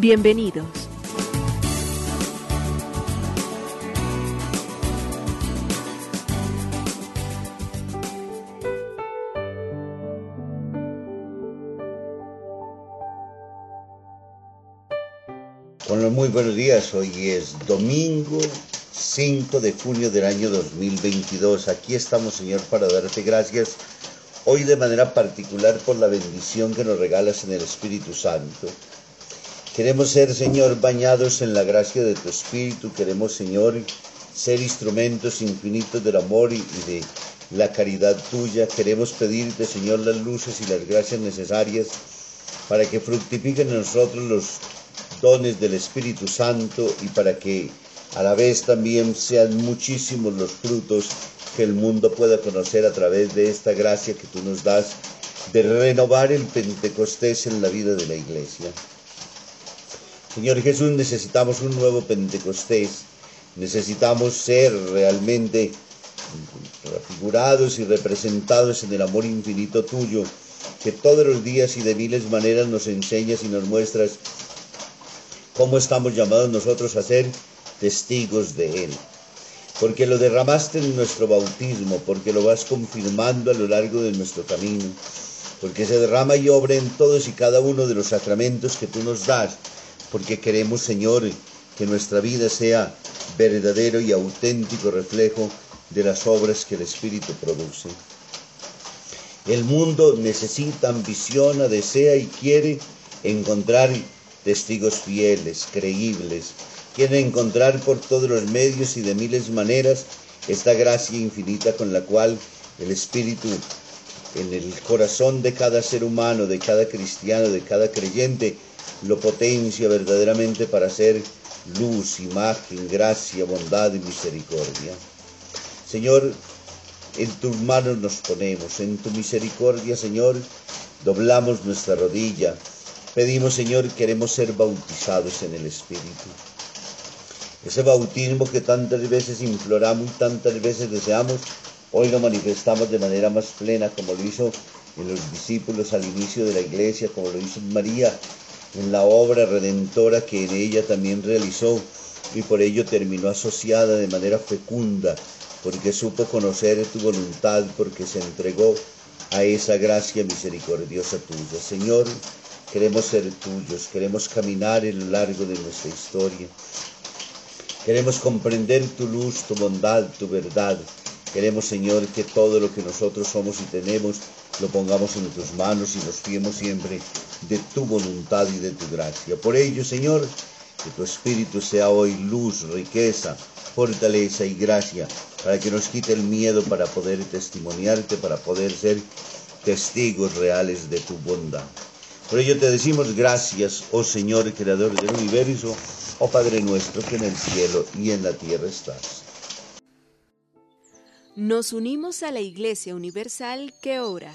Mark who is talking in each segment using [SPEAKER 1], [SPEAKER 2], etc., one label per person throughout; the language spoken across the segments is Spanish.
[SPEAKER 1] Bienvenidos.
[SPEAKER 2] Bueno, muy buenos días. Hoy es domingo 5 de junio del año 2022. Aquí estamos, Señor, para darte gracias. Hoy de manera particular por la bendición que nos regalas en el Espíritu Santo. Queremos ser, Señor, bañados en la gracia de tu Espíritu. Queremos, Señor, ser instrumentos infinitos del amor y de la caridad tuya. Queremos pedirte, Señor, las luces y las gracias necesarias para que fructifiquen en nosotros los dones del Espíritu Santo y para que a la vez también sean muchísimos los frutos que el mundo pueda conocer a través de esta gracia que tú nos das de renovar el Pentecostés en la vida de la iglesia. Señor Jesús, necesitamos un nuevo Pentecostés, necesitamos ser realmente figurados y representados en el amor infinito tuyo, que todos los días y de miles maneras nos enseñas y nos muestras cómo estamos llamados nosotros a ser testigos de Él. Porque lo derramaste en nuestro bautismo, porque lo vas confirmando a lo largo de nuestro camino, porque se derrama y obra en todos y cada uno de los sacramentos que tú nos das, porque queremos, Señor, que nuestra vida sea verdadero y auténtico reflejo de las obras que el Espíritu produce. El mundo necesita, ambiciona, desea y quiere encontrar testigos fieles, creíbles, quieren encontrar por todos los medios y de miles maneras esta gracia infinita con la cual el Espíritu en el corazón de cada ser humano, de cada cristiano, de cada creyente, lo potencia verdaderamente para ser luz, imagen, gracia, bondad y misericordia. Señor, en tus manos nos ponemos, en tu misericordia, Señor, doblamos nuestra rodilla, Pedimos, Señor, queremos ser bautizados en el Espíritu. Ese bautismo que tantas veces imploramos y tantas veces deseamos, hoy lo manifestamos de manera más plena, como lo hizo en los discípulos al inicio de la iglesia, como lo hizo María en la obra redentora que en ella también realizó y por ello terminó asociada de manera fecunda, porque supo conocer tu voluntad, porque se entregó a esa gracia misericordiosa tuya. Señor, Queremos ser tuyos, queremos caminar en lo largo de nuestra historia. Queremos comprender tu luz, tu bondad, tu verdad. Queremos, Señor, que todo lo que nosotros somos y tenemos lo pongamos en tus manos y nos fiemos siempre de tu voluntad y de tu gracia. Por ello, Señor, que tu Espíritu sea hoy luz, riqueza, fortaleza y gracia, para que nos quite el miedo para poder testimoniarte, para poder ser testigos reales de tu bondad. Por ello te decimos gracias, oh Señor, Creador del universo, oh Padre nuestro que en el cielo y en la tierra estás.
[SPEAKER 1] Nos unimos a la Iglesia Universal que ora.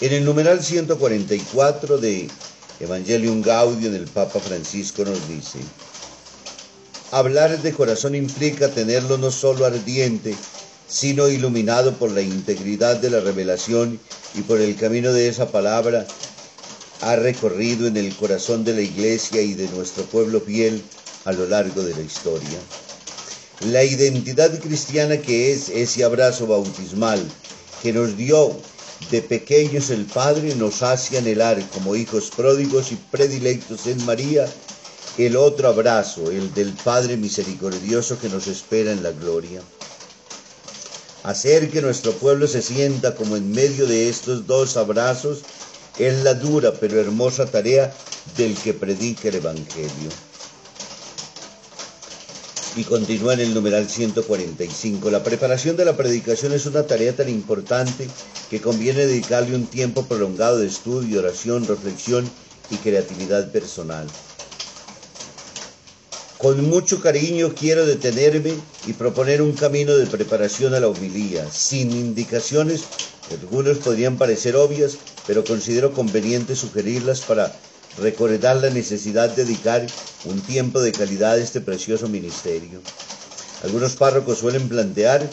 [SPEAKER 2] En el numeral 144 de Evangelium Gaudium el Papa Francisco nos dice, hablar de corazón implica tenerlo no solo ardiente, sino iluminado por la integridad de la revelación y por el camino de esa palabra, ha recorrido en el corazón de la iglesia y de nuestro pueblo fiel a lo largo de la historia. La identidad cristiana que es ese abrazo bautismal que nos dio de pequeños el Padre nos hace anhelar como hijos pródigos y predilectos en María el otro abrazo, el del Padre misericordioso que nos espera en la gloria. Hacer que nuestro pueblo se sienta como en medio de estos dos abrazos es la dura pero hermosa tarea del que predica el Evangelio. Y continúa en el numeral 145. La preparación de la predicación es una tarea tan importante que conviene dedicarle un tiempo prolongado de estudio, oración, reflexión y creatividad personal. Con mucho cariño quiero detenerme y proponer un camino de preparación a la humilía, sin indicaciones, algunos podrían parecer obvias, pero considero conveniente sugerirlas para recordar la necesidad de dedicar un tiempo de calidad a este precioso ministerio. Algunos párrocos suelen plantear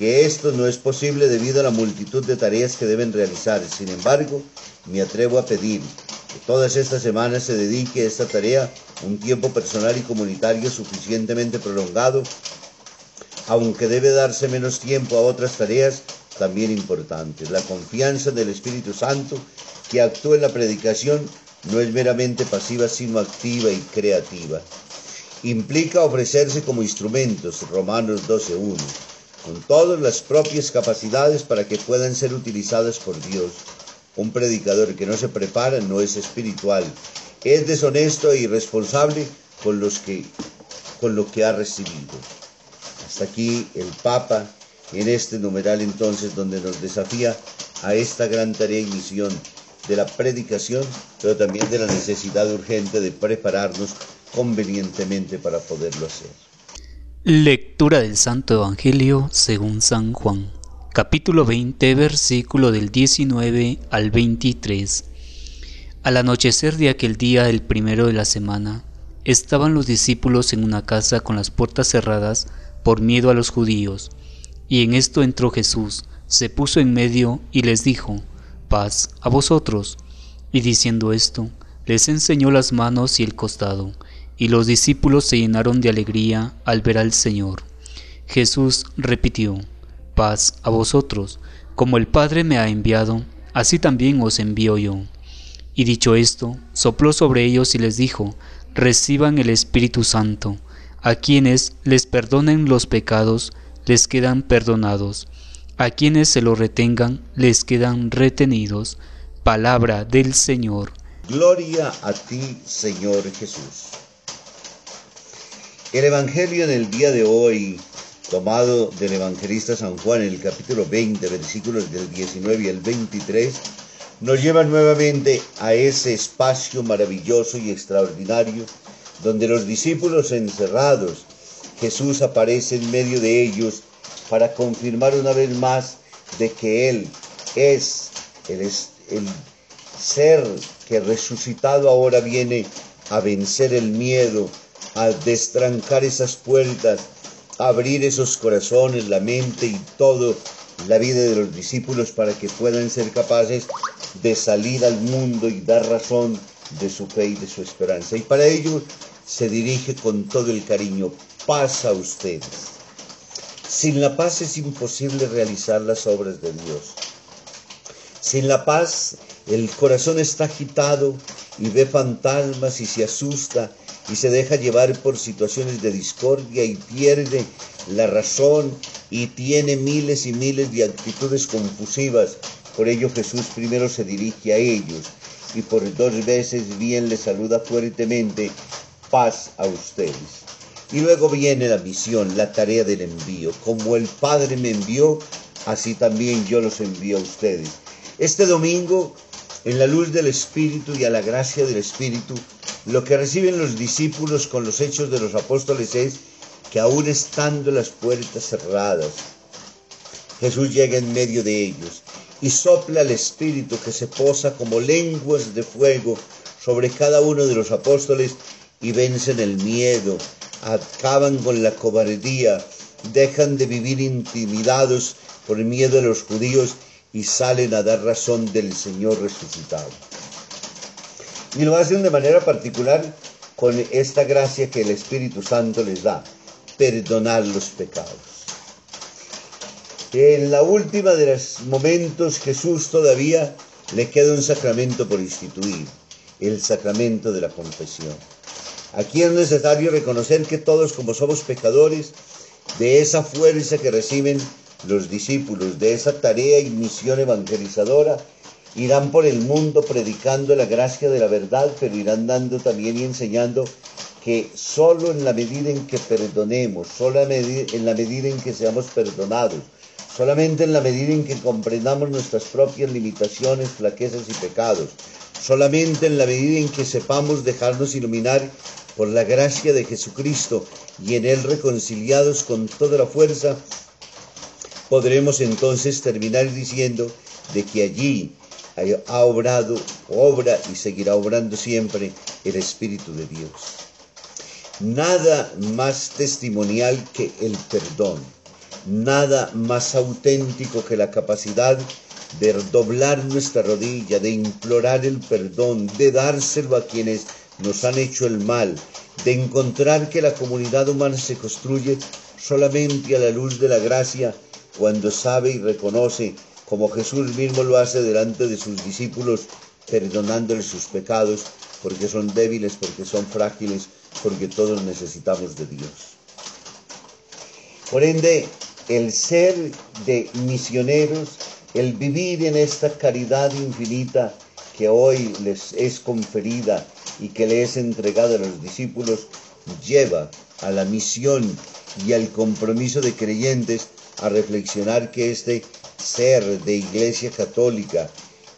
[SPEAKER 2] que esto no es posible debido a la multitud de tareas que deben realizar. Sin embargo, me atrevo a pedir que todas estas semanas se dedique a esta tarea un tiempo personal y comunitario suficientemente prolongado, aunque debe darse menos tiempo a otras tareas también importantes. La confianza del Espíritu Santo que actúa en la predicación no es meramente pasiva, sino activa y creativa. Implica ofrecerse como instrumentos, Romanos 12.1, con todas las propias capacidades para que puedan ser utilizadas por Dios. Un predicador que no se prepara no es espiritual, es deshonesto e irresponsable con, con lo que ha recibido. Hasta aquí el Papa en este numeral entonces donde nos desafía a esta gran tarea y misión de la predicación, pero también de la necesidad urgente de prepararnos convenientemente para poderlo hacer.
[SPEAKER 3] Lectura del Santo Evangelio según San Juan, capítulo 20, versículo del 19 al 23. Al anochecer de aquel día, el primero de la semana, estaban los discípulos en una casa con las puertas cerradas por miedo a los judíos. Y en esto entró Jesús, se puso en medio y les dijo, paz a vosotros. Y diciendo esto, les enseñó las manos y el costado, y los discípulos se llenaron de alegría al ver al Señor. Jesús repitió, paz a vosotros, como el Padre me ha enviado, así también os envío yo. Y dicho esto, sopló sobre ellos y les dijo, reciban el Espíritu Santo. A quienes les perdonen los pecados, les quedan perdonados. A quienes se lo retengan, les quedan retenidos. Palabra del Señor.
[SPEAKER 2] Gloria a ti, Señor Jesús. El Evangelio en el día de hoy, tomado del evangelista San Juan en el capítulo 20, versículos del 19 y el 23, nos lleva nuevamente a ese espacio maravilloso y extraordinario donde los discípulos encerrados, Jesús aparece en medio de ellos para confirmar una vez más de que Él es el, el ser que resucitado ahora viene a vencer el miedo, a destrancar esas puertas, abrir esos corazones, la mente y todo la vida de los discípulos para que puedan ser capaces de salir al mundo y dar razón de su fe y de su esperanza. Y para ello se dirige con todo el cariño, paz a ustedes. Sin la paz es imposible realizar las obras de Dios. Sin la paz el corazón está agitado y ve fantasmas y se asusta y se deja llevar por situaciones de discordia y pierde la razón y tiene miles y miles de actitudes confusivas. Por ello Jesús primero se dirige a ellos y por dos veces bien les saluda fuertemente, paz a ustedes. Y luego viene la misión, la tarea del envío. Como el Padre me envió, así también yo los envío a ustedes. Este domingo, en la luz del Espíritu y a la gracia del Espíritu, lo que reciben los discípulos con los hechos de los apóstoles es que aún estando las puertas cerradas, Jesús llega en medio de ellos y sopla el Espíritu que se posa como lenguas de fuego sobre cada uno de los apóstoles y vencen el miedo, acaban con la cobardía, dejan de vivir intimidados por el miedo de los judíos y salen a dar razón del Señor resucitado. Y lo hacen de manera particular con esta gracia que el Espíritu Santo les da, perdonar los pecados. En la última de los momentos Jesús todavía le queda un sacramento por instituir, el sacramento de la confesión. Aquí es necesario reconocer que todos como somos pecadores, de esa fuerza que reciben los discípulos, de esa tarea y misión evangelizadora, irán por el mundo predicando la gracia de la verdad, pero irán dando también y enseñando que solo en la medida en que perdonemos, solo en la medida en que seamos perdonados, solamente en la medida en que comprendamos nuestras propias limitaciones, flaquezas y pecados, solamente en la medida en que sepamos dejarnos iluminar por la gracia de Jesucristo y en Él reconciliados con toda la fuerza, podremos entonces terminar diciendo de que allí ha obrado, obra y seguirá obrando siempre el Espíritu de Dios. Nada más testimonial que el perdón, nada más auténtico que la capacidad de doblar nuestra rodilla, de implorar el perdón, de dárselo a quienes nos han hecho el mal, de encontrar que la comunidad humana se construye solamente a la luz de la gracia cuando sabe y reconoce, como Jesús mismo lo hace delante de sus discípulos, perdonándoles sus pecados, porque son débiles, porque son frágiles, porque todos necesitamos de Dios. Por ende, el ser de misioneros, el vivir en esta caridad infinita que hoy les es conferida y que le es entregada a los discípulos, lleva a la misión y al compromiso de creyentes a reflexionar que este ser de iglesia católica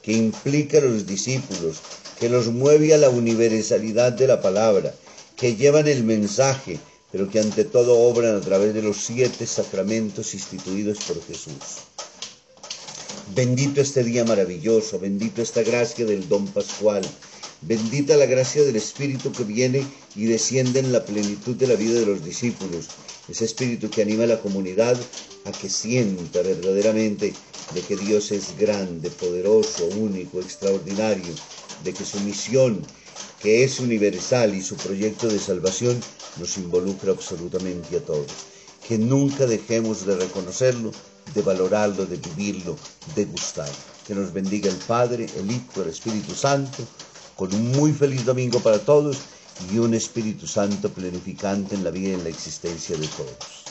[SPEAKER 2] que implica a los discípulos, que los mueve a la universalidad de la palabra, que llevan el mensaje, pero que ante todo obran a través de los siete sacramentos instituidos por Jesús. Bendito este día maravilloso, bendito esta gracia del don Pascual, bendita la gracia del Espíritu que viene y desciende en la plenitud de la vida de los discípulos, ese Espíritu que anima a la comunidad a que sienta verdaderamente de que Dios es grande, poderoso, único, extraordinario, de que su misión, que es universal y su proyecto de salvación nos involucra absolutamente a todos. Que nunca dejemos de reconocerlo, de valorarlo, de vivirlo, de gustarlo. Que nos bendiga el Padre, el Hijo, el Espíritu Santo, con un muy feliz domingo para todos y un Espíritu Santo planificante en la vida y en la existencia de todos.